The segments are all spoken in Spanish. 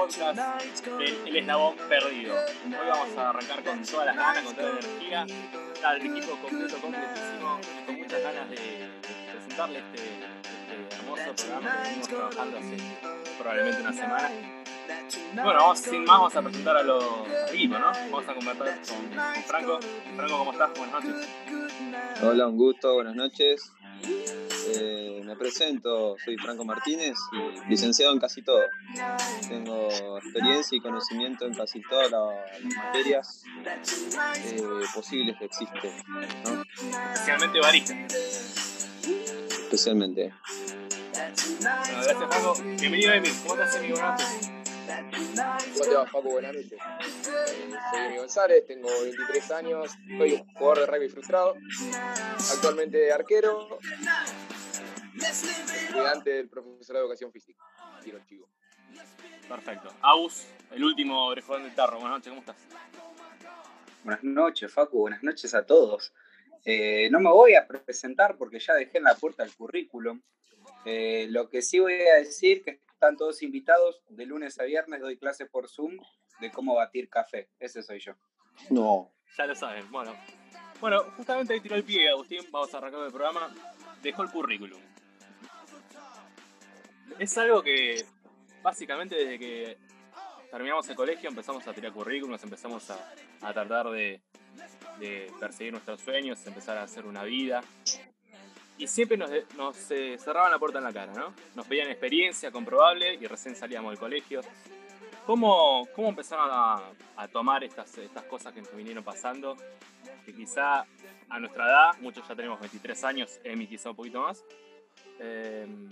podcast de El Eslabón Perdido. Hoy vamos a arrancar con todas las ganas, con toda la energía, está el equipo completo, completísimo, con muchas ganas de, presentarle este, este, hermoso programa que venimos trabajando hace probablemente una semana. Bueno, sin más vamos a presentar a los equipos, ¿no? Vamos a conversar con, Franco. Franco, ¿cómo estás? Buenas noches. Hola, un gusto, buenas noches. Eh, me presento, soy Franco Martínez, licenciado en casi todo. Tengo experiencia y conocimiento en casi todas las materias eh, posibles que existen. Especialmente barista. Especialmente. Bueno, gracias Franco. Bienvenido Emil, ¿cómo estás Emil? Buenas noches. ¿Cómo te va, Paco? Buenas noches. Eh, soy Emil González, tengo 23 años, soy un jugador de rugby frustrado, actualmente arquero, estudiante del profesorado de educación física. chico. Perfecto. Agus, el último orejón del tarro. Buenas noches, ¿cómo estás? Buenas noches, Facu. Buenas noches a todos. Eh, no me voy a presentar porque ya dejé en la puerta el currículum. Eh, lo que sí voy a decir que están todos invitados. De lunes a viernes doy clases por Zoom de cómo batir café. Ese soy yo. No. Ya lo saben. Bueno, bueno justamente ahí tiró el pie, Agustín. Vamos a arrancar el programa. Dejó el currículum. Es algo que básicamente desde que terminamos el colegio empezamos a tirar currículums, empezamos a, tratar de, de, perseguir nuestros sueños, empezar a hacer una vida y siempre nos, nos eh, cerraban la puerta en la cara, ¿no? Nos pedían experiencia comprobable y recién salíamos del colegio. ¿Cómo, cómo empezaron a, tomar estas, estas cosas que nos vinieron pasando? Que quizá a nuestra edad, muchos ya tenemos 23 años, Emi quizá un poquito más, em,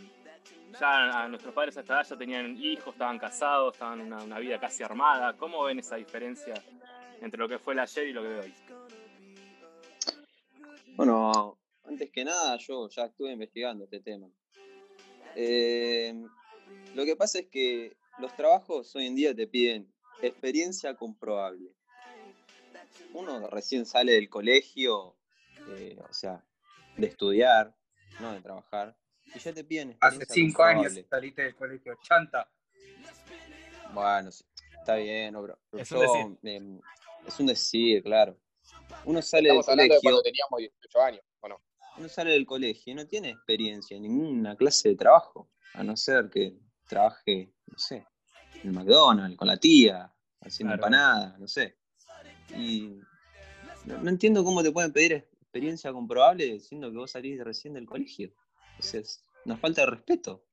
ya a nuestros padres a esta edad ya tenían hijos, estaban casados, estaban una, vida casi armada. ¿Cómo ven esa diferencia entre lo que fue el ayer y lo que ve hoy? Bueno, antes que nada, yo ya estuve investigando este tema. Eh, lo que pasa es que los trabajos hoy en día te piden experiencia comprobable. Uno recién sale del colegio, eh, o sea, de estudiar, no de trabajar, y ya te piden Hace cinco años saliste del colegio, chanta. Bueno, está bien, bro. Es, un em, es un decir, claro. Uno sale del colegio. cuando teníamos 18 años, ¿o no? sale del colegio no tiene experiencia en ninguna clase de trabajo, a no ser que trabaje, no sé, en McDonald's, con la tía, haciendo empanadas, no sé. Y no, entiendo cómo te pueden pedir experiencia comprobable diciendo que vos salís recién del colegio. Entonces, nos falta de respeto.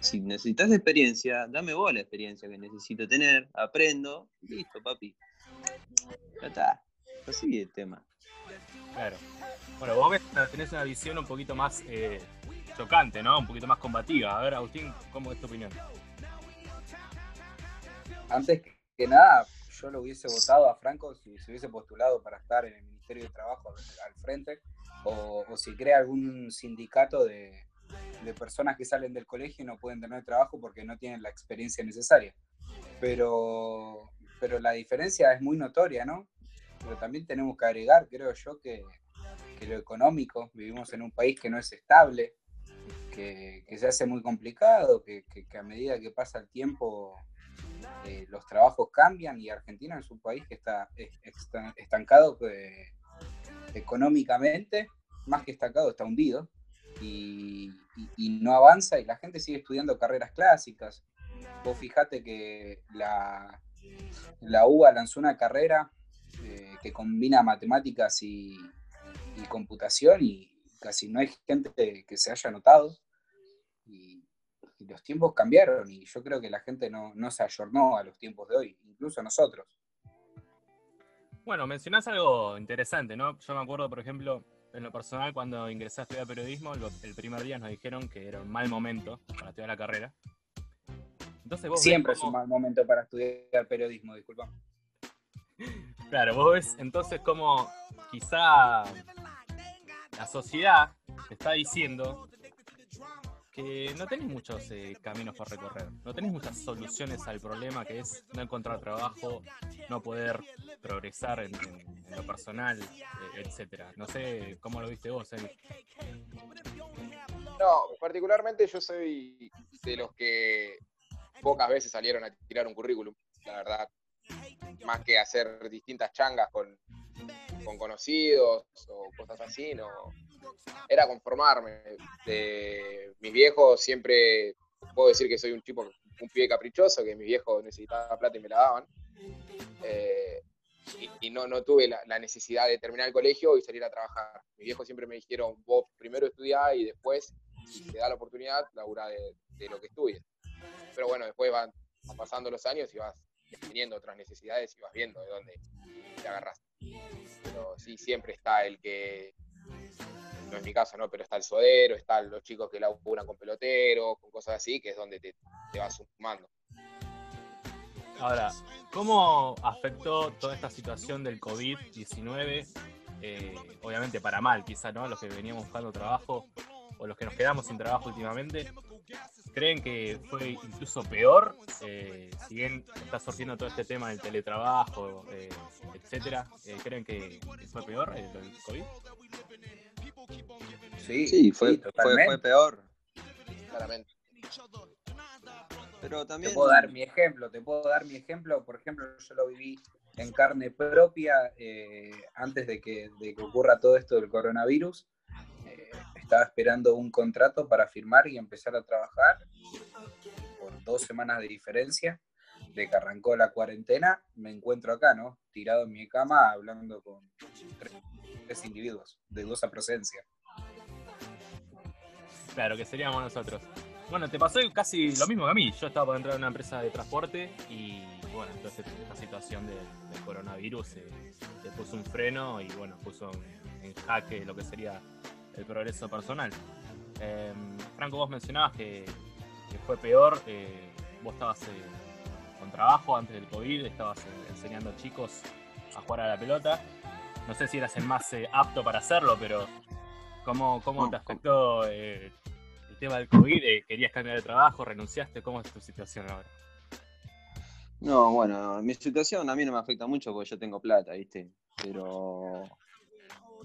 Si necesitas experiencia, dame vos la experiencia que necesito tener, aprendo, listo, papi. Ya está. Así el tema. Claro. Bueno, vos tenés una visión un poquito más eh, chocante, ¿no? Un poquito más combativa. A ver, Agustín, ¿cómo es tu opinión? Antes que nada, yo lo hubiese votado a Franco si se hubiese postulado para estar en el Ministerio de Trabajo al frente, o, si crea algún sindicato de, personas que salen del colegio y no pueden tener trabajo porque no tienen la experiencia necesaria. Pero, pero la diferencia es muy notoria, ¿no? Pero también tenemos que agregar, creo yo, que que lo económico, vivimos en un país que no es estable, que, se hace muy complicado, que, a medida que pasa el tiempo eh, los trabajos cambian y Argentina es un país que está, estancado eh, económicamente, más que estancado, está hundido y, no avanza y la gente sigue estudiando carreras clásicas. Vos fijate que la, la UBA lanzó una carrera eh, que combina matemáticas y, y computación y casi no hay gente que se haya notado. Y, los tiempos cambiaron y yo creo que la gente no, se ayornó a los tiempos de hoy, incluso nosotros. Bueno, mencionás algo interesante, ¿no? Yo me acuerdo, por ejemplo, en lo personal, cuando ingresé a estudiar periodismo, el primer día nos dijeron que era un mal momento para estudiar la carrera. Entonces Siempre es un mal momento para estudiar periodismo, disculpa. Claro, vos ves entonces como quizá la sociedad está diciendo que no tenés muchos eh, caminos por recorrer, no tenés muchas soluciones al problema que es no encontrar trabajo, no poder progresar en, lo personal, eh, etcétera. No sé cómo lo viste vos, Emi. No, particularmente yo soy de los que pocas veces salieron a tirar un currículum, la verdad. Más que hacer distintas changas con, con conocidos o cosas así, no. Era conformarme. mis viejos siempre, puedo decir que soy un tipo, un pibe caprichoso, que mis viejos necesitaban plata y me la daban. Eh, y, no, no tuve la, necesidad de terminar el colegio y salir a trabajar. Mis viejos siempre me dijeron, vos primero estudiá y después, si te da la oportunidad, labura de, de lo que estudies. Pero bueno, después van, pasando los años y vas teniendo otras necesidades y vas viendo de dónde te agarras. Pero sí, siempre está el que, no es mi caso, ¿no? Pero está el sodero, están los chicos que laburan con peloteros, con cosas así, que es donde te, te vas sumando. Ahora, ¿cómo afectó toda esta situación del COVID-19? Eh, obviamente para mal, quizá, ¿no? Los que veníamos buscando trabajo o los que nos quedamos sin trabajo últimamente. ¿Creen que fue incluso peor? Eh, si bien está surgiendo todo este tema del teletrabajo, eh, etcétera, eh, ¿creen que, fue peor el, COVID? Sí, sí, fue, fue, fue peor. Claramente. Pero también... Te puedo dar mi ejemplo, te puedo dar mi ejemplo. Por ejemplo, yo lo viví en carne propia eh, antes de que, ocurra todo esto del coronavirus. Eh, estaba esperando un contrato para firmar y empezar a trabajar por dos semanas de diferencia de que arrancó la cuarentena. Me encuentro acá, ¿no? Tirado en mi cama hablando con tres, individuos de dudosa procedencia. Claro, que seríamos nosotros. Bueno, te pasó casi lo mismo que a mí. Yo estaba por entrar en una empresa de transporte y bueno, entonces esta situación del coronavirus se, puso un freno y bueno, puso en, jaque lo que sería el progreso personal. Em, Franco, vos mencionabas que, fue peor. Eh, vos estabas eh, con trabajo antes del COVID, estabas eh, enseñando a chicos a jugar a la pelota. No sé si eras el más apto para hacerlo, pero ¿cómo, cómo te afectó tema del COVID, querías cambiar de trabajo, renunciaste, ¿cómo es tu situación ahora? No, bueno, mi situación a mí no me afecta mucho porque yo tengo plata, ¿viste? Pero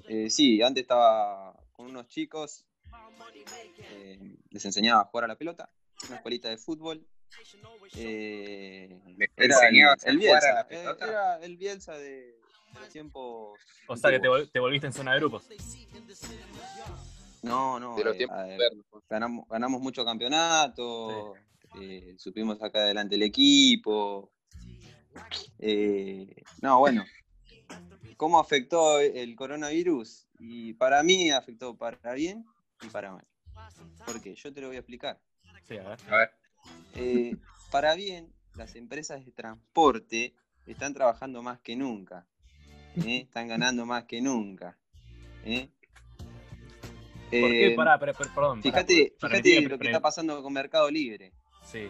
eh, sí, antes estaba con unos chicos, eh, les enseñaba a jugar a la pelota, una escuelita de fútbol. era el, Bielsa, era el Bielsa de, tiempos. O sea que te, te volviste en zona de grupos. No, no. Eh, ganamos, ganamos mucho campeonato, eh, supimos sacar adelante el equipo. Eh, no, bueno. ¿Cómo afectó el coronavirus? Y para mí afectó para bien y para mal. ¿Por qué? Yo te lo voy a explicar. Sí, a ver. A ver. para bien, las empresas de transporte están trabajando más que nunca. Están ganando más que nunca. ¿eh? ¿Por qué? Eh, pará, perdón. Fíjate, fíjate lo que está pasando con Mercado Libre. Sí.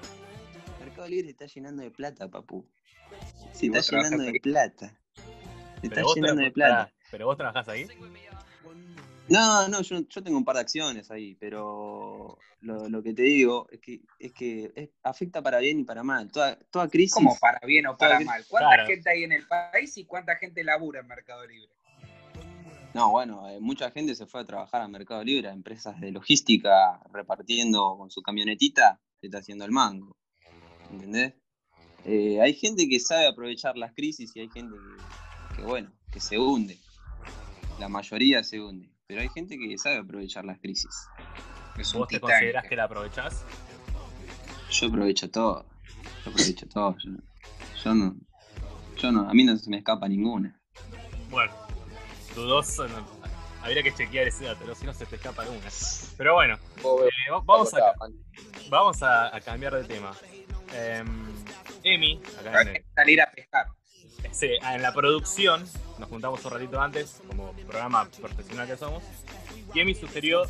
Mercado Libre está llenando de plata, papu. Se está llenando de plata. Se está llenando de plata. ¿Pero vos trabajás ahí? No, no, yo, yo, tengo un par de acciones ahí, pero lo, lo que te digo es que, es que afecta para bien y para mal. Toda, toda crisis. ¿Cómo para bien o para mal? ¿Cuánta gente hay en el país y cuánta gente labura en Mercado Libre? No, bueno, eh, mucha gente se fue a trabajar a Mercado Libre, a empresas de logística, repartiendo con su camionetita, se está haciendo el mango. ¿Entendés? Eh, hay gente que sabe aprovechar las crisis y hay gente que, bueno, que se hunde. La mayoría se hunde. Pero hay gente que sabe aprovechar las crisis. ¿Vos te considerás que la aprovechás? Yo aprovecho todo. Yo aprovecho todo. yo no, yo no, a mí no se me escapa ninguna. Bueno, dudoso. habría que chequear ese dato, si no se te escapa alguna. Pero bueno, eh, vamos, a, vamos a, cambiar de tema. Eh, Emi, acá en salir a pescar. Sí, en la producción, nos juntamos un ratito antes, como programa profesional que somos, y Emi sugirió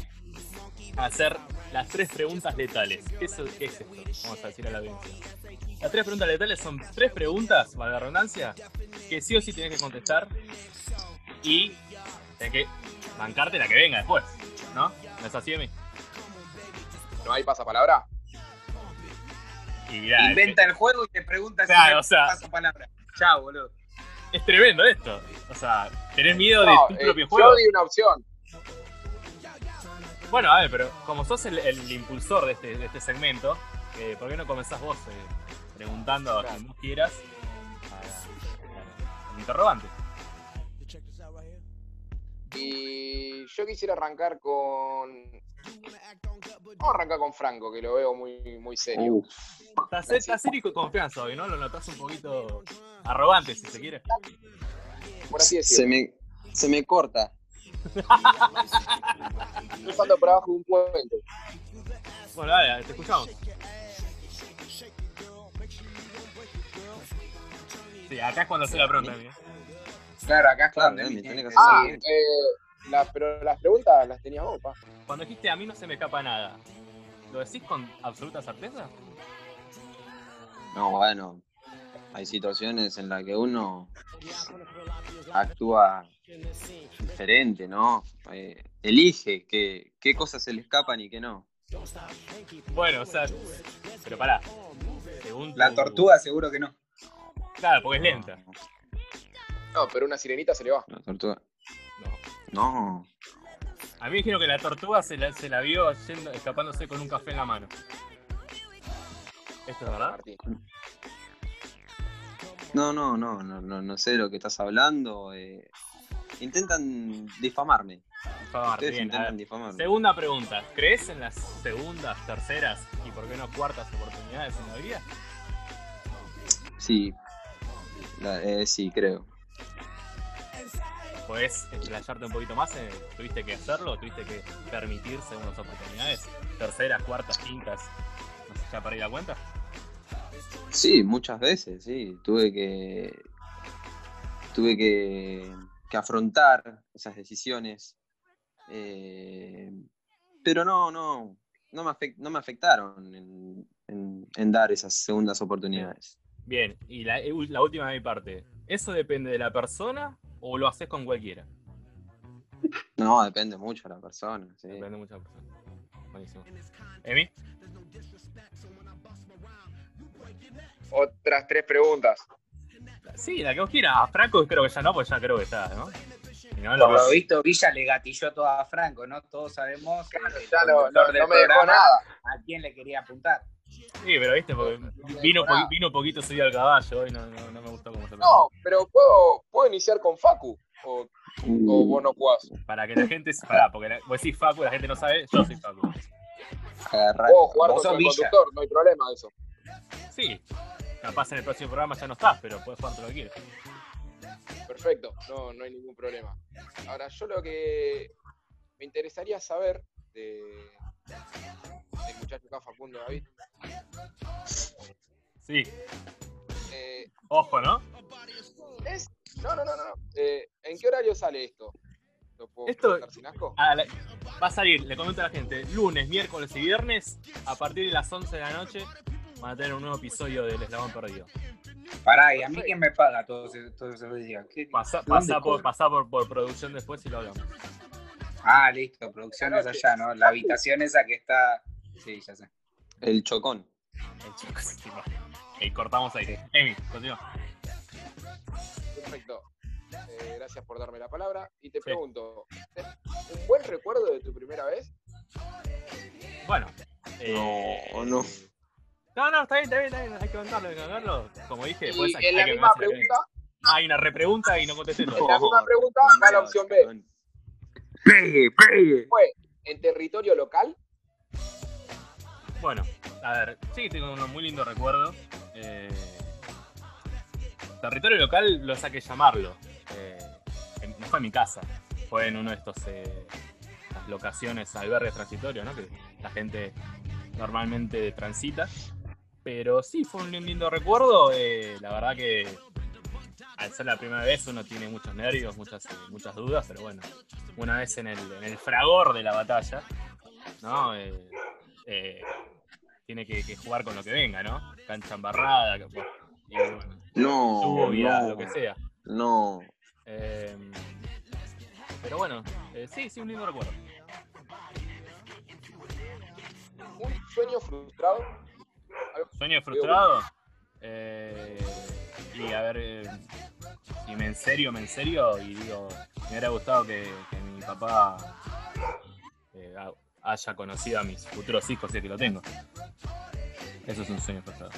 hacer las tres preguntas letales. ¿Qué es, qué es esto? Vamos a decir a la audiencia. Las tres preguntas letales son tres preguntas, valga la redundancia, que sí o sí tienes que contestar y hay que bancarte la que venga después, ¿no? ¿No es así, Emi? ¿No hay pasapalabra? Y Inventa el juego y te pregunta si hay pasapalabra. Chao, boludo. Es tremendo esto. O sea, tenés miedo de tu propio eh, juego. Yo di una opción. Bueno, a ver, pero como sos el, impulsor de este, de este segmento, eh, ¿por qué no comenzás vos eh, preguntando a quien vos quieras al interrogante? Y yo quisiera arrancar con. Vamos a arrancar con Franco, que lo veo muy, muy serio. Uf, Estás estás serio y con confianza hoy, ¿no? Lo notás un poquito arrogante, si se quiere. Por así se decirlo. me, se me corta. Estoy pasando por abajo de un puente. Bueno, dale, te escuchamos. Sí, acá es cuando se la pregunta, ¿eh? Claro, acá es Claro, cuando Emi tenés tiene que Ah, eh, la- pero las preguntas las tenías vos, pa. Cuando dijiste a mí no se me escapa nada, ¿lo decís con absoluta certeza? No, bueno, hay situaciones en las que uno actúa diferente, ¿no? Eh, elige qué, qué cosas se le escapan y qué no. Bueno, o sea, pero pará. Según La tu- tortuga seguro que no. Claro, porque es lenta. No, pero una sirenita se le va. La tortuga. No. A mí me dijeron que la tortuga se la, se la vio yendo, escapándose con un café en la mano. ¿Esto es verdad? No, no, no, no, no, no sé de lo que estás hablando. eh. Intentan difamarme. Ustedes bien, intentan difamarme. Segunda pregunta. ¿Crees en las segundas, terceras y por qué no cuartas oportunidades en la vida? Sí. La- eh, sí, creo. ¿Podés explayarte un poquito más? ¿Tuviste que hacerlo? ¿Tuviste que permitir segundas oportunidades? ¿Terceras, cuartas, quintas? No sé, ¿ya perdí la cuenta? Sí, muchas veces, sí. Tuve que. Tuve que, que afrontar esas decisiones. eh, pero no, no. No me, afec- no me afectaron en, en- en dar esas segundas oportunidades. Bien, y la, la última de mi parte. ¿Eso depende de la persona o lo haces con cualquiera? No, depende mucho de la persona. sí. Depende mucho de la persona. Buenísimo. ¿Emi? Otras tres preguntas. Sí, la que vos quieras. A Franco creo que ya no, pues ya creo que está, ¿no? No, lo Por lo visto, Villa le gatilló todo a Franco, ¿no? Todos sabemos Claro, el ya no, conductor no- me dejó nada. a quién le quería apuntar. Sí, pero viste, porque vino, po- vino un poquito subido al caballo y no, no, no me gustó No, pero puedo, puedo iniciar con Facu. O, o Uh, vos no jugás. Para que la gente. Pará, porque la, vos decís Facu, la gente no sabe, yo soy Facu. Puedo jugar sos el conductor, no hay problema de eso. Sí, capaz en el próximo programa ya no estás, pero puedes jugar todo lo que quieras. Perfecto, no, no hay ningún problema. Ahora, yo lo que me interesaría saber de, del muchacho acá, Facundo David, Sí, eh, ojo, ¿no? es. No, no, no, no. Eh, ¿En qué horario sale esto? ¿Lo puedo Esto- sin asco? A la- va a salir, le comento a la gente, lunes, miércoles y viernes, a partir de las 11 de la noche, van a tener un nuevo episodio del Eslabón Perdido. Pará, ¿y a mí quién me paga todos todo esos días? ¿Qué- Pasá, ¿de dónde pasá por, pasá por, por producción después y lo hablamos. Ah, listo, producciones allá, ¿no? La habitación esa que está. Sí, ya sé. El chocón. El chico, sí. Ok, cortamos ahí. Emi, continúa. Perfecto. Eh, gracias por darme la palabra. Y te pregunto, ¿tenés ¿un buen recuerdo de tu primera vez? Bueno. eh, No, no. No, no, está bien, está bien, está bien. Hay que contarlo, hay que contarlo. Como dije, después Y hay, en la hay misma que- pregunta, Hay una repregunta y no contesté todo. En la misma pregunta va la opción B. Pegue, pegue. ¿en territorio local? Bueno, a ver, sí, tengo un muy lindo recuerdo. Eh, territorio local lo saqué llamarlo. Eh, no fue en mi casa, fue en uno de estos eh, las locaciones, albergues transitorios, ¿no? Que la gente normalmente transita. Pero sí, fue un lindo recuerdo. eh, la verdad que al ser la primera vez uno tiene muchos nervios, muchas, eh, muchas dudas, pero bueno, una vez en el, fragor de la batalla, ¿no? Eh, eh, tiene que, que jugar con lo que venga, ¿no? Cancha embarrada, que, y bueno, No, no, lo que sea. no. Eh, pero bueno, eh, sí, sí, un lindo recuerdo. ¿Un sueño frustrado? Sueño frustrado. Eh, y a ver, eh, si me en serio, me en serio, y digo, me hubiera gustado que, que mi papá eh, haya conocido a mis futuros hijos, si es que lo tengo. Eso es un sueño frustrado.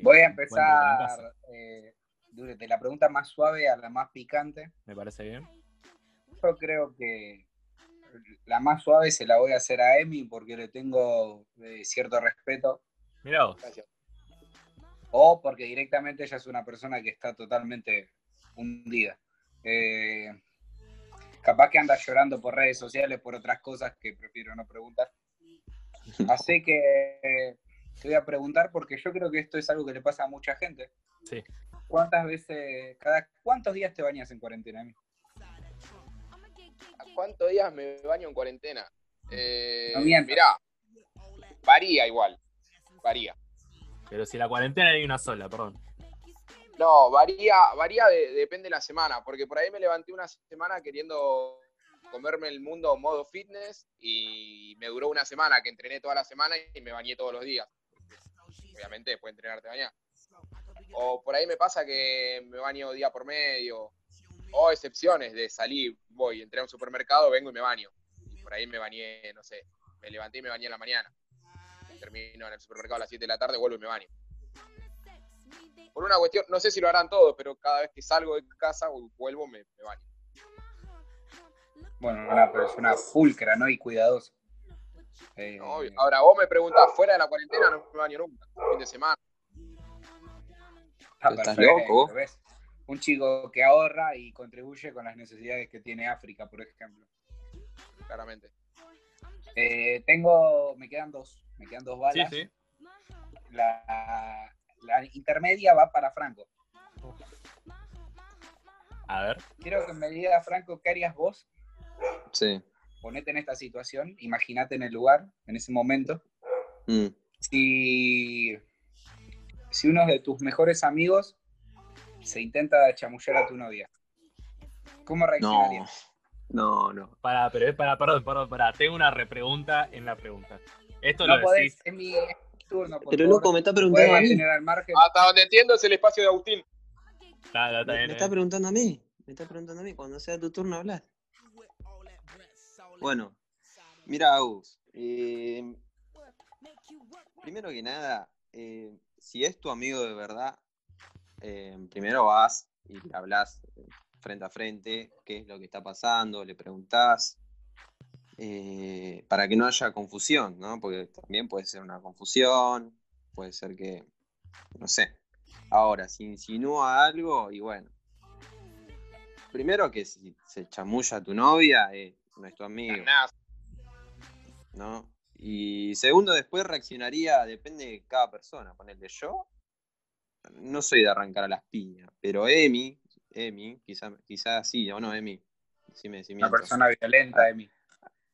Voy a empezar eh, de la pregunta más suave a la más picante. Me parece bien. Yo creo que la más suave se la voy a hacer a Emi porque le tengo eh, cierto respeto. Mirá vos. O porque directamente ella es una persona que está totalmente hundida. Eh, capaz que anda llorando por redes sociales por otras cosas que prefiero no preguntar. Así que te voy a preguntar porque yo creo que esto es algo que le pasa a mucha gente. Sí. ¿Cuántas veces, cada cuántos días te bañas en cuarentena? ¿A cuántos días me baño en cuarentena? Eh, No mirá, varía igual. Varía. Pero si la cuarentena hay una sola, perdón. No, varía, varía de- depende de la semana, porque por ahí me levanté una semana queriendo comerme el mundo modo fitness y me duró una semana que entrené toda la semana y me bañé todos los días. Obviamente después de entrenar te bañás. O por ahí me pasa que me baño día por medio. O excepciones de salir, voy, entré a un supermercado, vengo y me baño. Y por ahí me bañé, no sé, me levanté y me bañé en la mañana. Termino en el supermercado a las 7 de la tarde, vuelvo y me baño. Por una cuestión, no sé si lo harán todos, pero cada vez que salgo de casa o vuelvo me, me baño. Bueno, una persona pulcra, ¿no? Y cuidadosa. Eh, ¿no? Ahora vos me preguntás, fuera de la cuarentena no me baño nunca, fin de semana. ah, ¿Estás loco. Un chico que ahorra y contribuye con las necesidades que tiene África, por ejemplo. claramente. Eh, tengo, me quedan dos, me quedan dos Sí, balas. sí. La, la intermedia va para Franco. A ver. Quiero que me diga, Franco, ¿qué harías vos? Sí. Ponete en esta situación, imagínate en el lugar, en ese momento. Mm. Si, si uno de tus mejores amigos se intenta chamullar a tu novia, ¿cómo No. reaccionarías? No, no. Para, pero para, perdón, perdón, para. Tengo una repregunta en la pregunta. Esto No, lo podés, decís. es mi turno. por Pero favor. loco, me está preguntando a mí. mantener al margen. Hasta donde entiendo es el espacio de Agustín. Está, está, está Me, bien, me eh. está preguntando a mí. Me está preguntando a mí. Cuando sea tu turno hablar. Bueno, mira, Agus. eh, primero que nada, eh, si es tu amigo de verdad, eh, primero vas y le hablas frente a frente qué es lo que está pasando, le preguntás. Eh, para que no haya confusión, ¿no? Porque también puede ser una confusión, puede ser que, no sé. Ahora, si insinúa algo, y bueno. Primero que si se chamulla a tu novia, eh, no es tu amigo. ¿no? Y segundo, después reaccionaría, depende de cada persona. Ponerle yo, no soy de arrancar a las piñas, pero Emi, Emi, quizá, quizá sí, o no, Emi. Decime si Una persona violenta, Emi.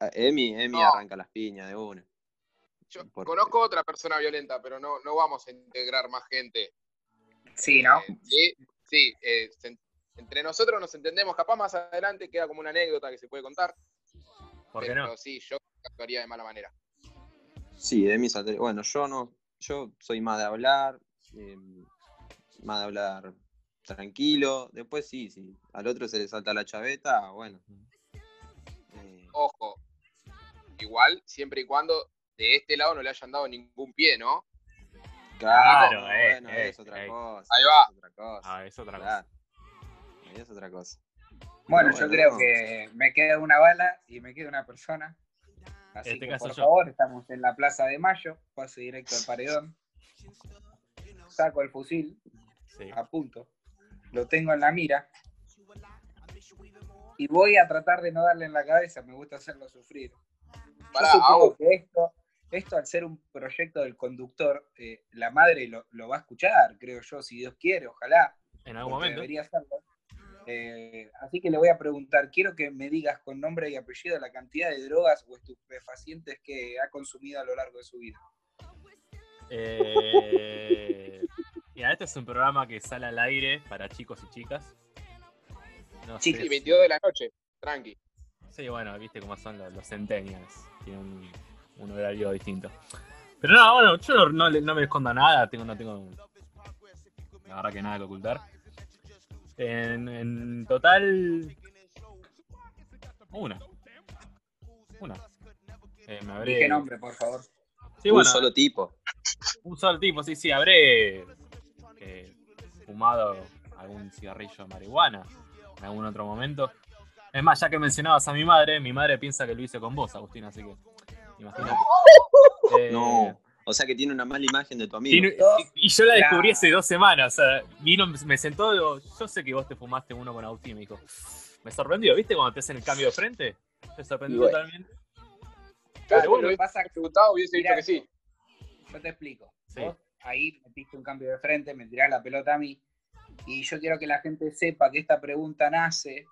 Ah, Emi, Emi No. arranca las piñas de una. Yo Porque- conozco otra persona violenta, pero no, no vamos a integrar más gente. Sí, ¿no? Eh, sí, sí. eh, entre nosotros nos entendemos. Capaz más adelante queda como una anécdota que se puede contar. ¿Por qué pero no? sí, yo actuaría de mala manera. Sí, Emi saldría- Bueno, yo no, yo soy más de hablar, eh, más de hablar tranquilo. Después sí, sí, al otro se le salta la chaveta, bueno. eh, Ojo. Igual, siempre y cuando de este lado no le hayan dado ningún pie, ¿no? Claro, no, eh, bueno, eh, es otra eh. cosa. Ahí va. Es otra cosa. Ah, es otra cosa. Ahí es otra cosa. Bueno, Bueno, yo creo no. que me queda una bala y me queda una persona. Así este que, caso por yo. favor, estamos en la Plaza de Mayo. Paso directo al paredón. Saco el fusil, Sí. apunto. Lo tengo en la mira. Y voy a tratar de no darle en la cabeza. Me gusta hacerlo sufrir. Yo supongo que esto, esto, al ser un proyecto del conductor, eh, la madre lo, lo va a escuchar, creo yo, si Dios quiere, ojalá. En algún momento. debería hacerlo. Eh, así que le voy a preguntar, quiero que me digas con nombre y apellido la cantidad de drogas o estupefacientes que ha consumido a lo largo de su vida. Eh, mira, este es un programa que sale al aire para chicos y chicas. No sé Chicas. sí, si- 22 de la noche. Tranqui. Sí, bueno, viste cómo son los, los. Tienen un, un horario distinto. Pero no, bueno, yo no, no le- no me escondo nada, tengo, no tengo. La verdad que nada que ocultar. En, en total. Una. Una. Eh, me habré. Dije nombre, por favor. Sí, un bueno, solo tipo. un solo tipo, sí, sí, habré eh, fumado algún cigarrillo de marihuana en algún otro momento. Es más, ya que mencionabas a mi madre, mi madre piensa que lo hice con vos, Agustín, así que imagínate. Eh, No. O sea que tiene una mala imagen de tu amigo. tiene- y, y yo la descubrí hace dos semanas. O sea, vino, me sentó, digo, yo sé que vos te fumaste uno con Agustín, me dijo. Me sorprendió, ¿viste? Cuando te hacen el cambio de frente. Te sorprendió bueno. totalmente. Claro, bueno, lo que pasa hubiese preguntado, hubiese dicho que sí. Yo te explico. Sí. Vos ahí metiste un cambio de frente, me tirás la pelota a mí. Y yo quiero que la gente sepa que esta pregunta nace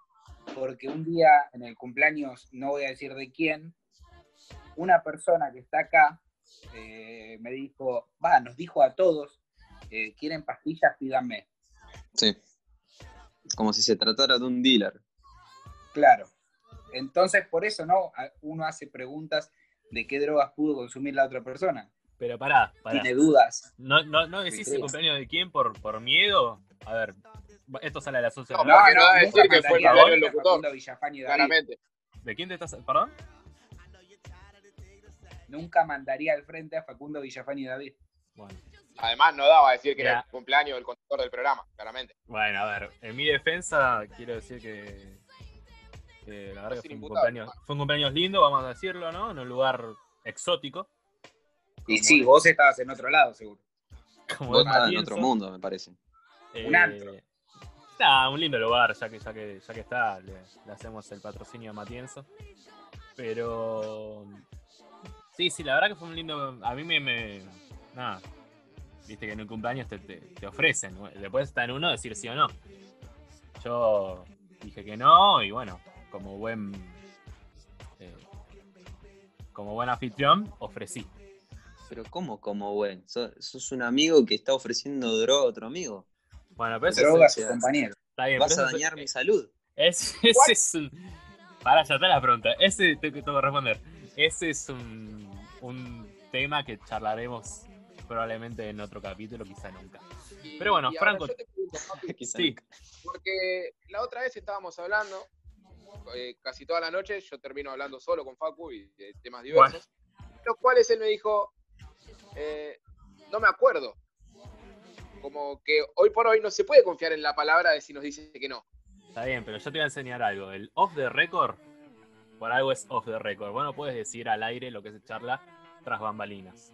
porque un día en el cumpleaños, no voy a decir de quién, una persona que está acá eh, me dijo, va, nos dijo a todos, eh, quieren pastillas, pídanme. Sí. Como si se tratara de un dealer. Claro. Entonces, por eso, ¿no? Uno hace preguntas de qué drogas pudo consumir la otra persona. Pero pará, pará. Tiene dudas. ¿No, no, no decís el cumpleaños de quién por, por miedo? A ver, esto sale a las 11 de No, la No, noche. porque no va a decir que fue el del locutor. Facundo Villafán y David. Claramente. ¿De quién te estás...? ¿Perdón? Nunca mandaría al frente a Facundo Villafán y David. Bueno. Además, no daba a decir que Ya. era el cumpleaños del conductor del programa, claramente. Bueno, a ver, en mi defensa quiero decir que, que la verdad que fue un, imputado. cumpleaños, fue un cumpleaños lindo, vamos a decirlo, ¿no? En un lugar exótico. Y sí, es- vos estabas en otro lado, seguro. Como Vos es estabas en otro mundo, me parece. Un antro. Un lindo lugar, ya que, ya que, ya que está, le, hacemos el patrocinio a Matienzo. Pero sí, sí, la verdad que fue un lindo. A mí me. Viste que en un cumpleaños te, te- te ofrecen. Después está en uno decir sí o no. Yo dije que no, y bueno, como buen. eh, como buen anfitrión, ofrecí. Pero ¿cómo como buen? ¿Sos, sos un amigo que está ofreciendo droga a otro amigo? Bueno, pero eso Droga a es- su compañero. está bien. Vas a eso es- dañar mi salud. Es, ese es un. Para, ya está la pregunta. Ese te tengo que responder. Ese es un, un tema que charlaremos probablemente en otro capítulo, quizá nunca. Y- Pero bueno, Franco- yo te pregunto, Papi, Sí, nunca. porque la otra vez estábamos hablando, eh, casi toda la noche, yo termino hablando solo con Facu y de temas diversos, los cuales él me dijo, eh, no me acuerdo. Como que hoy por hoy no se puede confiar en la palabra de si nos dice que no. está bien, pero yo te voy a enseñar algo. El off the record, por algo es off the record. Bueno, puedes decir al aire lo que se charla tras bambalinas.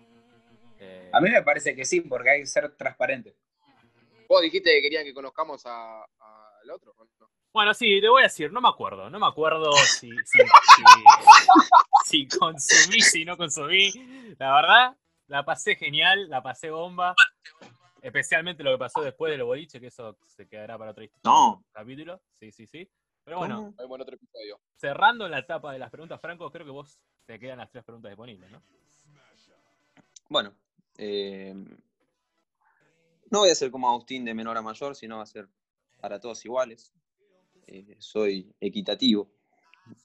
Eh, A mí me parece que sí, porque hay que ser transparente. Vos dijiste que querían que conozcamos a- al otro. ¿o no? Bueno, sí, te voy a decir, no me acuerdo, no me acuerdo si, si, si, si consumí, si no consumí. La verdad, la pasé genial, la pasé bomba. Especialmente lo que pasó después de los boliche, que eso se quedará para otro No. capítulo. Sí, sí, sí. Pero bueno, cerrando la etapa de las preguntas, Franco, creo que vos te quedan las tres preguntas disponibles, ¿no? Bueno, eh, no voy a ser como Agustín de menor a mayor, sino va a ser para todos iguales. Eh, soy equitativo.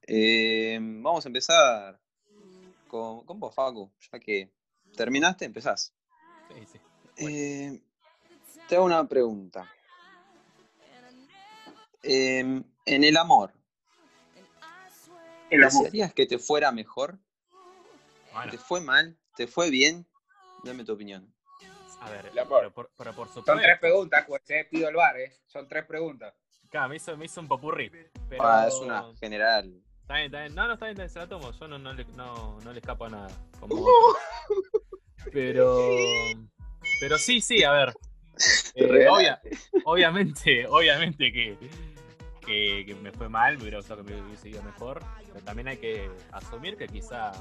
Eh, vamos a empezar con, con vos, Facu, ya que terminaste, empezás. Eh, te hago una pregunta. Eh, en el amor, El amor. ¿desearías que te fuera mejor? Bueno, ¿Te fue mal? ¿Te fue bien? Dame tu opinión. a ver, El amor. pero por, pero por supuesto. Son tres preguntas, pues, eh, pido el bar, ¿eh? Son tres preguntas. Claro, me hizo, me hizo un popurrí. Pero... Ah, es una general. Está bien, está bien. No, no, está bien, está bien, se la tomo. Yo no, no, le, no, no le escapo a nada. Como. Pero. Pero sí, sí, a ver. Eh, obvia- obviamente, obviamente que, que, que me fue mal, me hubiera gustado que me hubiese ido mejor. Pero también hay que asumir que quizá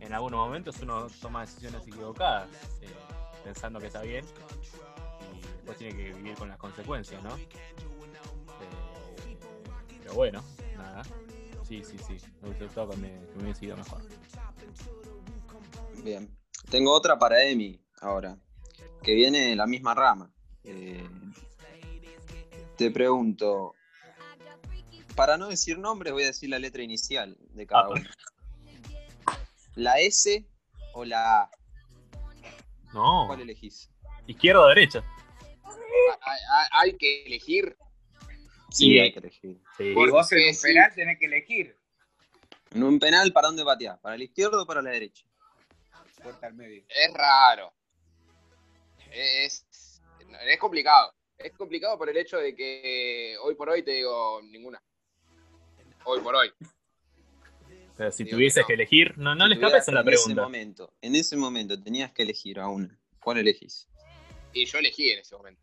en algunos momentos uno toma decisiones equivocadas, eh, pensando que está bien. Y después tiene que vivir con las consecuencias, ¿no? Eh, pero bueno, nada. Sí, sí, sí. Me hubiese gustado que me, que me hubiese ido mejor. Bien. Tengo otra para Emi ahora, que viene de la misma rama. Eh, te pregunto, para no decir nombres, voy a decir la letra inicial de cada Ah. uno. ¿La S o la A? No. ¿Cuál elegís? Izquierda o derecha. Hay, hay- hay que elegir. Sí, Y- hay que elegir. Sí. Vos en un sí. penal tenés que elegir. En un penal, ¿para dónde pateás? ¿Para la izquierda o para la derecha? puerta al medio. Es raro. Es, es complicado. Es complicado por el hecho de que hoy por hoy te digo ninguna. Hoy por hoy. Pero si Digo tuvieses que elegir, no, no Si le escapes a la en ese pregunta. momento, en ese momento tenías que elegir a una. ¿Cuál elegís? Y yo elegí en ese momento.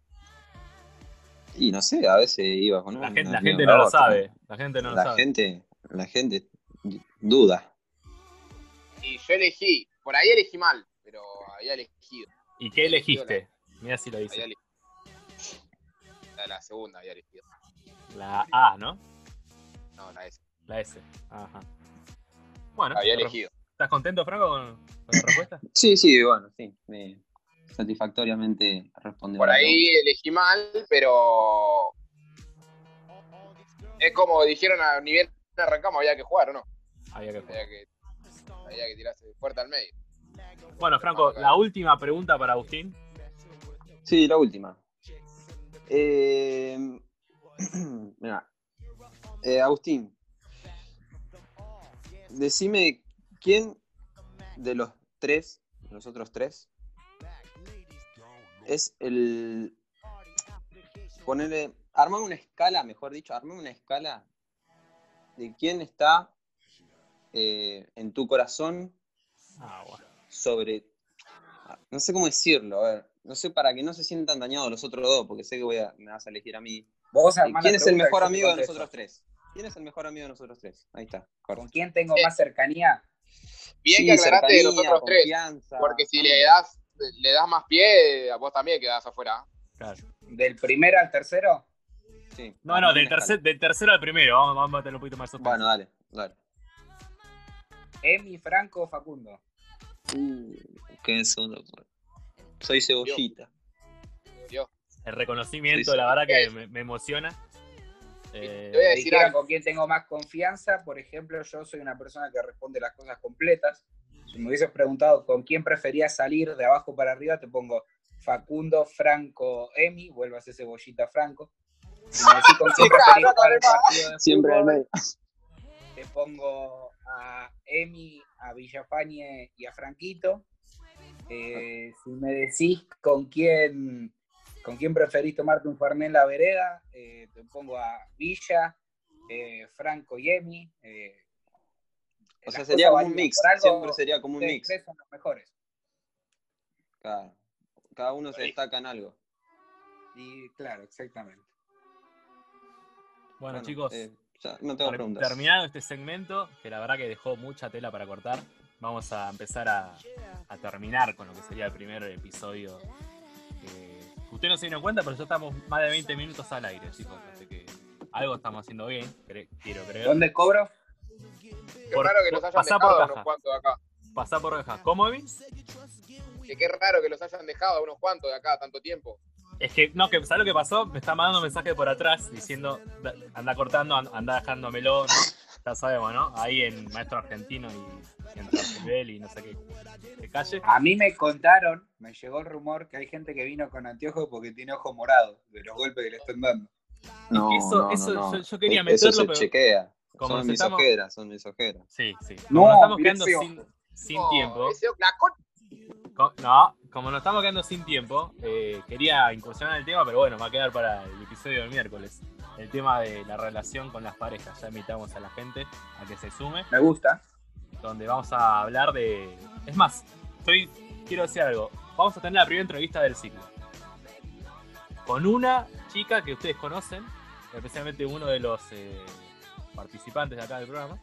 Y no sé, a veces iba con La una, gente, la gente no lo otra. sabe. La gente no lo la sabe. gente, la gente duda. Y yo elegí, por ahí elegí mal, pero había elegido. ¿Y qué elegiste? Mira si lo dice. La, la segunda había elegido. La A, ¿no? No, la S. La S. Ajá. Bueno, Había ¿estás- elegido. ¿estás contento, Franco, con, con la respuesta? Sí, sí, bueno, sí. me- satisfactoriamente respondió. Por ahí elegí mal, pero. Es como dijeron, a ni bien arrancamos, había que jugar, ¿o no? Había que jugar. Había que, había que tirarse de puerta al medio. Bueno, Franco, la última pregunta para Agustín. Sí, la última. Eh, mirá. Eh, Agustín, decime quién de los tres, los otros tres, es el. Ponerle. Armar una escala, mejor dicho, armar una escala de quién está eh, en tu corazón Ah, bueno. Sobre. No sé cómo decirlo, a ver. No sé para que no se sientan dañados los otros dos, porque sé que voy a, me vas a elegir a mí. Vos Eh, ¿Quién es el mejor amigo de nosotros tres? ¿Quién es el mejor amigo de nosotros tres? Ahí está. ¿Con quién tengo más cercanía? Bien Sí, que aclaraste de nosotros tres, confianza. porque si Ah, le das, le das más pie, a vos también quedás afuera. Claro. ¿Del primero al tercero? sí, No, no, del, tercer, tercero al primero. Vamos, vamos a tener un poquito más suspense. Bueno, dale, dale. Emi, Franco, Facundo. Uh, qué en segundo. Soy cebollita. El reconocimiento, sí. la verdad que Eh. me, me emociona. Eh, Te voy a Me decir algo. con quién tengo más confianza. Por ejemplo, yo soy una persona que responde las cosas completas. Si me hubieses preguntado con quién preferías salir de abajo para arriba, te pongo Facundo, Franco, Emi, vuelvo a ser cebollita Franco. Si me decís con quién Sí, claro, no, no, no. Siempre al medio. Pongo a Emi, a Villafañe y a Franquito. Eh, si me decís con quién, con quién preferís tomarte un Fernet en la vereda, eh, te pongo a Villa, eh, Franco y Emi. eh, O sea, sería como un mix. Algo, Siempre sería como un mix. tres son los mejores. Claro. Cada uno se destaca en algo. Y claro, exactamente. bueno, Bueno, chicos, eh, ya no tengo preguntas. terminado este segmento, que la verdad que dejó mucha tela para cortar, vamos a empezar a, a terminar con lo que sería el primer episodio. que Ustedes no se dieron cuenta, pero ya estamos más de 20 minutos al aire, chicos. Así que algo estamos haciendo bien, cre- quiero creer. ¿Dónde cobro? Qué Por- raro que los hayan pasá por dejado a caja. unos cuantos de acá. Pasá por oreja. ¿Cómo, Evi? Que qué raro que los hayan dejado a unos cuantos de acá tanto tiempo. Es que, no, que ¿sabes lo que pasó? Me está mandando un mensaje por atrás diciendo, "Da- anda cortando, an- anda dejándomelo, ¿no? Ya sabemos, ¿no? Ahí en Maestro Argentino y, y en Trasubel y no sé qué, qué calle. A mí me contaron, me llegó el rumor que hay gente que vino con anteojos porque tiene ojo morado de los golpes que le están dando. No, eso- no, eso no, no. yo- yo quería Eh, meterlo, Eso se pero chequea. como son mis estamos- ojeras, son mis ojeras. Sí, sí. No, Como nos estamos quedando sin, sin Oh, tiempo. ese- la con- co- no, como nos estamos quedando sin tiempo, eh, quería incursionar en el tema, pero bueno, va a quedar para el episodio del miércoles. El tema de la relación con las parejas. Ya invitamos a la gente a que se sume. Me gusta. donde vamos a hablar de. Es más, estoy, quiero decir algo. Vamos a tener la primera entrevista del ciclo. Con una chica que ustedes conocen, especialmente uno de los eh, participantes de acá del programa.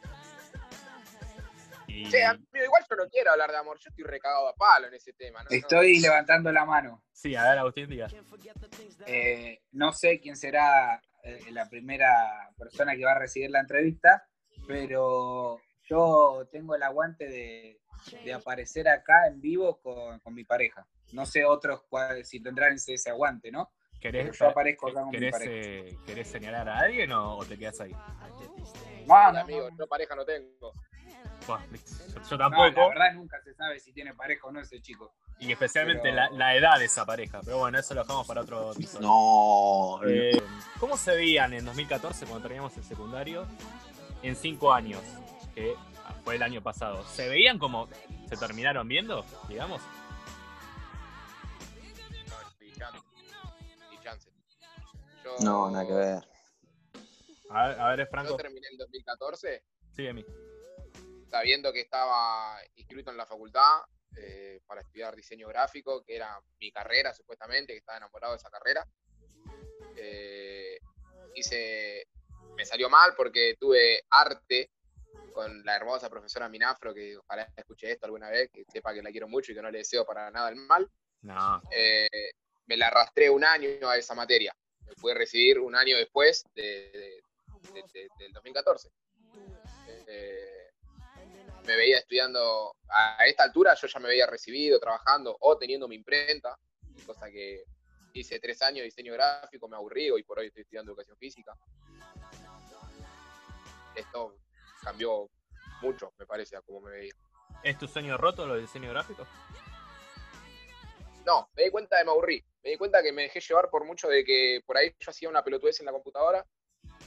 Y, Che, amigo, igual yo no quiero hablar de amor, yo estoy recagado a palo en ese tema. ¿no? Estoy levantando la mano. sí, a ver, Agustín, diga. Eh, no sé quién será eh, la primera persona que va a recibir la entrevista, pero yo tengo el aguante de, de aparecer acá en vivo con, con mi pareja. No sé otros cuál- si tendrán ese, ese aguante, ¿no? ¿Querés, yo aparezco acá con mi querés, pareja. eh, querés señalar a alguien o, o te quedas ahí? No, no, amigo, no, yo pareja no tengo. Buah, yo, yo no, tampoco. la verdad nunca se sabe si tiene pareja o no ese chico. y especialmente pero- la, la edad de esa pareja. Pero bueno, eso lo dejamos para otro episodio. No. Eh, ¿Cómo se veían en 2014 cuando teníamos el secundario? En cinco años, que fue el año pasado. ¿Se veían como ¿Se terminaron viendo, digamos? No, nada que ver. A ver, a ver Franco. Yo terminé en 2014. Sí, a mí. Sabiendo que estaba inscrito en la facultad eh, para estudiar diseño gráfico, que era mi carrera supuestamente, que estaba enamorado de esa carrera. Eh, hice, me salió mal porque tuve arte con la hermosa profesora Minafro, que ojalá escuche esto alguna vez, que sepa que la quiero mucho y que no le deseo para nada el mal. No. Eh, me la arrastré un año a esa materia. Me pude recibir un año después de, del 2014. Eh, me veía estudiando, a esta altura yo ya me veía recibido, trabajando o teniendo mi imprenta, cosa que hice tres años de diseño gráfico, me aburrí y por hoy estoy estudiando educación física. Esto cambió mucho, me parece, a cómo me veía. ¿Es tu sueño roto lo del diseño gráfico? No, me di cuenta de me aburrí. Me di cuenta que me dejé llevar por mucho de que por ahí yo hacía una pelotudez en la computadora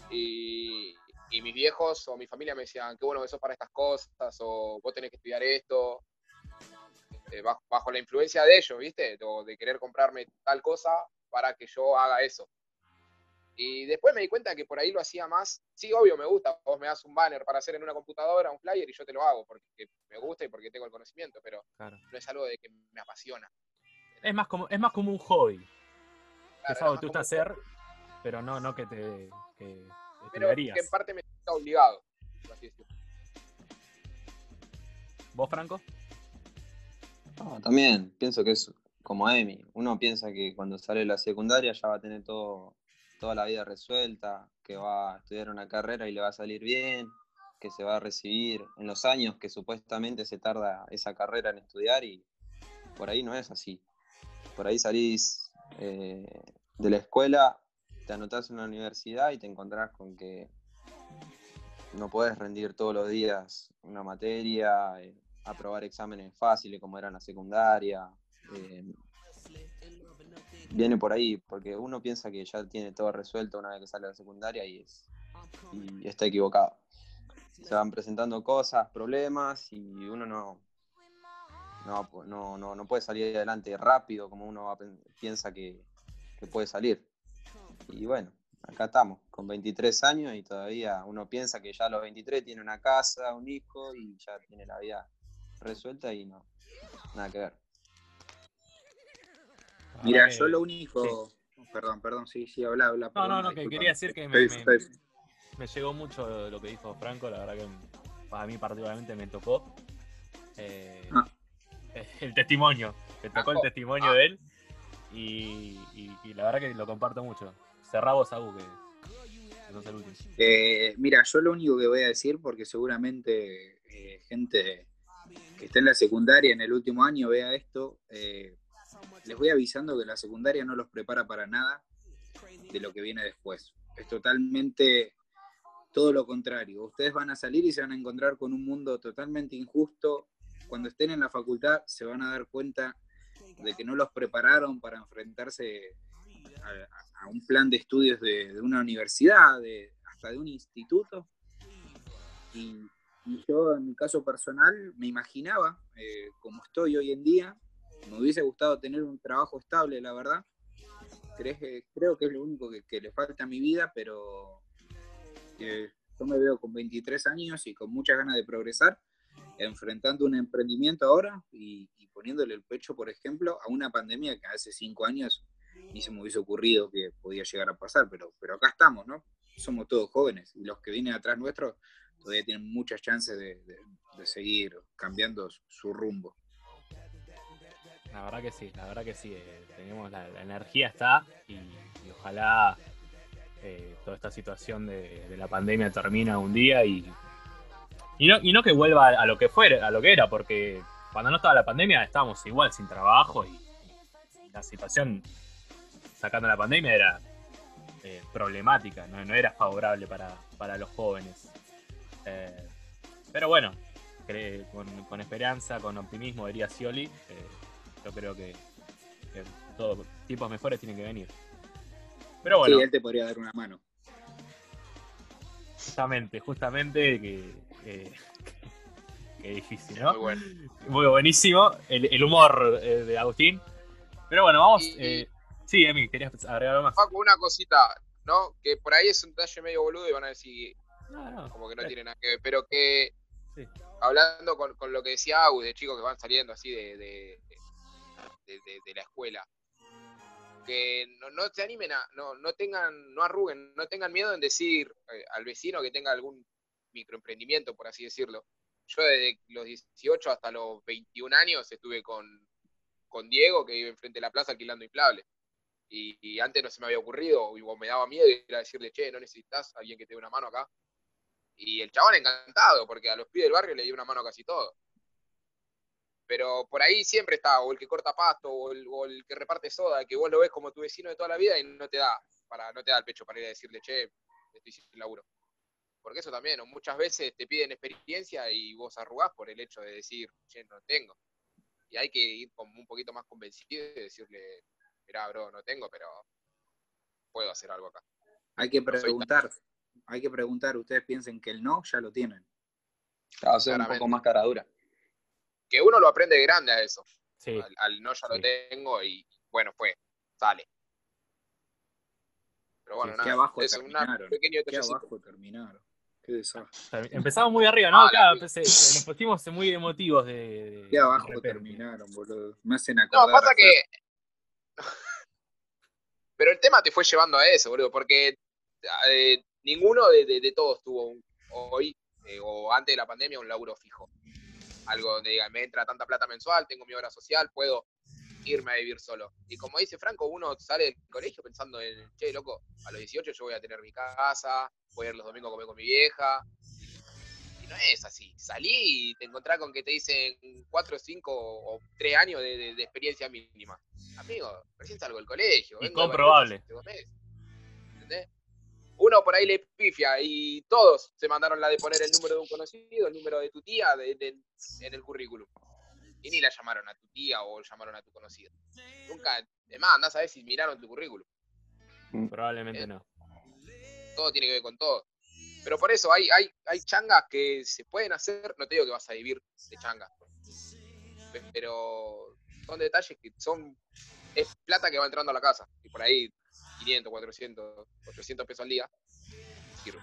y, mis viejos o mi familia me decían, qué bueno que sos para estas cosas, o vos tenés que estudiar esto, este, bajo, la influencia de ellos, ¿viste? O de querer comprarme tal cosa para que yo haga eso. Y después me di cuenta que por ahí lo hacía más. Sí, obvio, me gusta. Vos me das un banner para hacer en una computadora, un flyer, y yo te lo hago porque me gusta y porque tengo el conocimiento, pero no es algo de que me apasiona. Es más como, es más como un hobby. es algo que te gusta hacer, pero no, no que te. Que, pero que en parte me está obligado. ¿Vos, Franco? también pienso que es como Emi. Uno piensa que cuando sale de la secundaria ya va a tener todo, toda la vida resuelta, que va a estudiar una carrera y le va a salir bien, que se va a recibir en los años que supuestamente se tarda esa carrera en estudiar y por ahí no es así. Por ahí salís eh, de la escuela, te anotás en la universidad y te encontrás con que no puedes rendir todos los días una materia, eh, aprobar exámenes fáciles como era en la secundaria. Eh, viene por ahí, porque uno piensa que ya tiene todo resuelto una vez que sale de la secundaria y, es, y está equivocado. Se van presentando cosas, problemas y uno no, no, no, no, puede salir adelante rápido como uno piensa que, que puede salir. Y bueno, acá estamos, con 23 años y todavía uno piensa que ya a los 23 tiene una casa, un hijo y ya tiene la vida resuelta y no, nada que ver. Mira, yo lo único. Perdón, perdón, sí, sí, habla, habla. No, no, no, que quería decir que me, me, llegó mucho lo que dijo Franco, la verdad que para mí particularmente me tocó. Eh, ah. El testimonio, me tocó el testimonio de él y, la verdad que lo comparto mucho. Cerrá vos, Agu, que, eh, mira, yo lo único que voy a decir, porque seguramente eh, gente que está en la secundaria en el último año vea esto, eh, les voy avisando que la secundaria no los prepara para nada de lo que viene después. Es totalmente todo lo contrario. Ustedes van a salir y se van a encontrar con un mundo totalmente injusto. Cuando estén en la facultad se van a dar cuenta de que no los prepararon para enfrentarse a, un plan de estudios de, una universidad, de, hasta de un instituto. Y, yo, en mi caso personal, me imaginaba, eh, como estoy hoy en día, me hubiese gustado tener un trabajo estable, la verdad. Creo que, es lo único que, le falta a mi vida, pero yo me veo con 23 años y con muchas ganas de progresar, enfrentando un emprendimiento ahora y, poniéndole el pecho, por ejemplo, a una pandemia que hace cinco años ni se me hubiese ocurrido que podía llegar a pasar, pero, pero acá estamos, ¿no? Somos todos jóvenes y los que vienen atrás nuestros todavía tienen muchas chances de seguir cambiando su rumbo. La verdad que sí, la verdad que sí. Eh, tenemos la, energía está y, ojalá eh, toda esta situación de, la pandemia termine un día y, y, no, y no que vuelva a lo que fuera, a lo que era, porque cuando no estaba la pandemia estábamos igual sin trabajo y, la situación sacando la pandemia era eh, problemática, no, era favorable para, los jóvenes. pero bueno, con, esperanza, con optimismo, diría Scioli, yo creo que, todos tipos mejores tienen que venir. Pero bueno. Sí, él te podría dar una mano. Justamente, justamente que, difícil, ¿no? Muy bueno. Muy buenísimo. El, el humor eh, de Agustín. Pero bueno, vamos. Y- eh, sí, Emi, ¿querías agregar algo más? Paco, una cosita, ¿no? Que por ahí es un detalle medio boludo y van a decir No, no. como que no Eh, tiene nada que ver, pero que Sí. hablando con, con lo que decía Agus, de chicos que van saliendo así de, de, de- de- de la escuela, que no, no se animen a, no, no tengan, no arruguen, no tengan miedo en decir eh, al vecino que tenga algún microemprendimiento, por así decirlo. Yo desde los 18 hasta los 21 años estuve con, con Diego, que vive enfrente de la plaza alquilando inflables. Y, y antes no se me había ocurrido, o me daba miedo ir a decirle, che, no necesitas alguien que te dé una mano acá. Y el chabón encantado, porque a los pibes del barrio le di una mano a casi todo. Pero por ahí siempre está, o el que corta pasto, o el, o el que reparte soda, que vos lo ves como tu vecino de toda la vida y no te da, para, no te da el pecho para ir a decirle, che, estoy sin laburo. Porque eso también, o muchas veces te piden experiencia y vos arrugás por el hecho de decir, che, no tengo. Y hay que ir como un poquito más convencido y decirle, mirá, bro, no tengo, pero puedo hacer algo acá. Hay que No preguntar. Hay que preguntar. Ustedes piensen que el no ya lo tienen. Claro, ser un Claramente. poco más cara dura. Que uno lo aprende de grande a eso. Sí. Al, al no ya Sí. lo tengo y bueno, fue, sale. Pero bueno, nada, abajo es un pequeño abajo terminaron. Qué desastre. Empezamos muy arriba, ¿no? Ah, la claro, puta. empecé- nos pusimos muy emotivos de. de- abajo terminaron, boludo. Me hacen No, acordar. pasa a que. Pero el tema te fue llevando a eso, boludo, porque eh, ninguno de, de- de todos tuvo un- hoy eh, o antes de la pandemia un laburo fijo. Algo donde diga, me entra tanta plata mensual, tengo mi obra social, puedo irme a vivir solo. Y como dice Franco, uno sale del colegio pensando en, che, loco, a los 18 yo voy a tener mi casa, voy a ir los domingos a comer con mi vieja. Y no es así. Salí y te encontrás con que te dicen 4, 5 o 3 años de, de- de experiencia mínima. Amigo, recién salgo del colegio. Incomprobable. Uno por ahí le pifia y todos se mandaron la de poner el número de un conocido, el número de tu tía de- de- en el currículum. Y ni la llamaron a tu tía o llamaron a tu conocido. Nunca, además, andás a ver si miraron tu currículum. Probablemente Eh, no. todo tiene que ver con todo. Pero por eso hay, hay, hay changas que se pueden hacer, no te digo que vas a vivir de changas, pe- pero son detalles que son, es plata que va entrando a la casa, y por ahí 500, 400, 800 pesos al día, sirve.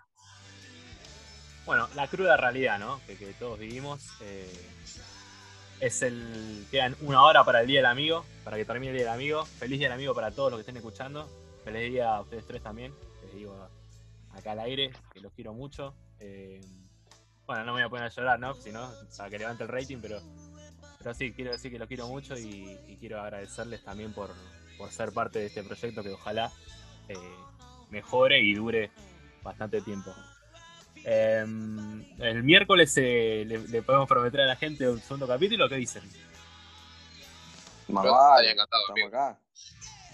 Bueno, la cruda realidad, ¿no? Que, que todos vivimos. eh, es el. Quedan una hora para el Día del Amigo, para que termine el Día del Amigo. Feliz Día del Amigo para todos los que estén escuchando. Feliz día a ustedes tres también. Les digo acá al aire, que los quiero mucho. Eh, bueno, no me voy a poner a llorar, ¿no? Si no, para que levante el rating, pero, pero sí, quiero decir que los quiero mucho y, quiero agradecerles también por, por ser parte de este proyecto que ojalá eh, mejore y dure bastante tiempo. Eh, el miércoles eh, le, le podemos prometer a la gente un segundo capítulo, ¿qué dicen? Más vale, encantado, acá.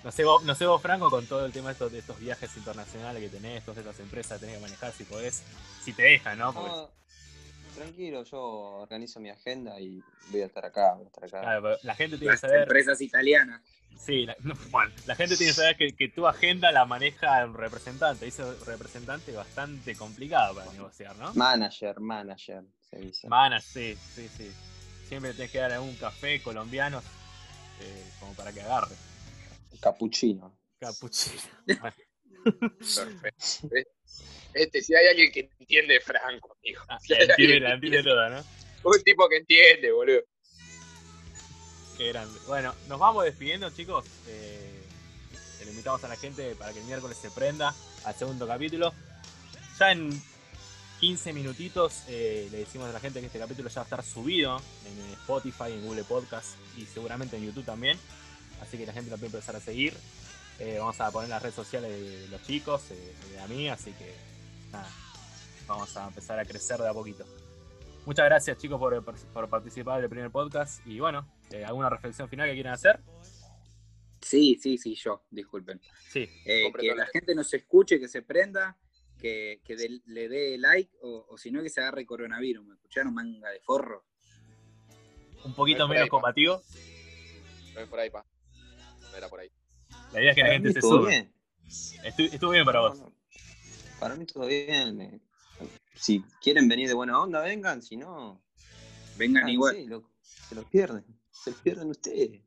No sé, vos, no sé vos, Franco, con todo el tema de estos, de estos viajes internacionales que tenés, todas estas empresas que tenés que manejar, si podés, si te dejan, ¿no? Porque, No, tranquilo, yo organizo mi agenda y voy a estar acá, voy a estar acá. claro, pero la gente tiene que Las saber, empresas italianas. sí, la, no, bueno, la gente tiene que saber que, que tu agenda la maneja un representante, ese representante es bastante complicado para negociar, ¿no? Manager, manager, se dice. Manas, sí, sí, sí. Siempre tenés que dar algún café colombiano eh, como para que agarre. Capuchino. Capuchino. Perfecto. Este, si hay alguien que entiende Franco, amigo. Ah, Si la hay entiende, alguien la que entiende toda, ¿no? Un tipo que entiende, boludo. Qué grande. Bueno, nos vamos despidiendo, chicos. Eh, le invitamos a la gente para que el miércoles se prenda al segundo capítulo. Ya en 15 minutitos eh, le decimos a la gente que este capítulo ya va a estar subido en Spotify, en Google Podcast y seguramente en YouTube también. Así que la gente lo puede empezar a seguir. Eh, vamos a poner las redes sociales de los chicos, eh, de la mía, así que nada, vamos a empezar a crecer de a poquito. Muchas gracias chicos por, por participar del primer podcast y bueno, eh, ¿alguna reflexión final que quieran hacer? Sí, sí, sí, yo, disculpen. Sí, Eh, que la gente nos escuche, que se prenda, que, que de- le dé like o, o si no que se agarre coronavirus. ¿Me escucharon manga de forro? un poquito menos ahí, pa. combativo. No es por ahí, pa. No era por ahí. La idea es que la gente se sube. bien. Estu- estuvo bien para vos. Para mí todo bien. Si quieren venir de buena onda, vengan. Si no, Vengan Ah, igual. sí, loco. Se los pierden. Se los pierden ustedes.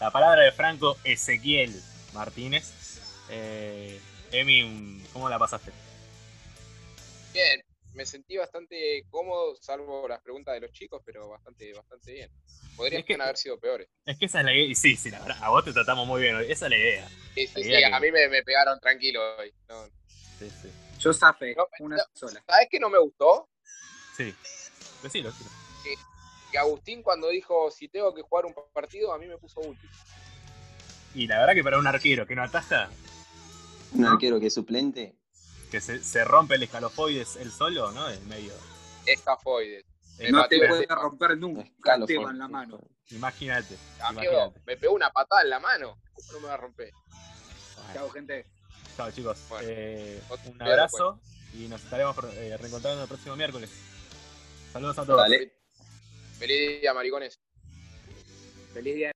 La palabra de Franco Ezequiel Martínez. Eh, Emi, ¿cómo la pasaste? Bien, me sentí bastante cómodo, salvo las preguntas de los chicos, pero bastante, bastante bien. Podrían Es que- haber sido peores. Es que esa es la idea. Sí, sí, la verdad, a vos te tratamos muy bien. Esa es la idea. Sí, sí, La sí, que- a mí me, me pegaron tranquilo hoy. No. Sí, sí. Yo zafé, No, una no. sola. ¿Sabes qué no me gustó? Sí. Decilo, decilo. Que Agustín cuando dijo si tengo que jugar un partido, a mí me puso útil. Y la verdad que para un arquero que no ataja, Un ¿No? arquero que es suplente. Que se, se rompe el escalofoides él solo, ¿no? En medio. Escafoides. Eh, No te puede romper nunca Escalo Esteban fuerte. la mano. Imagínate. Amigo, me pegó una patada en la mano. ¿Cómo no me va a romper? Bueno, Chao, gente. chao, chicos. Bueno, Eh, un abrazo y nos estaremos eh, reencontrando el próximo miércoles. Saludos a todos. Dale. Feliz día, maricones. Feliz día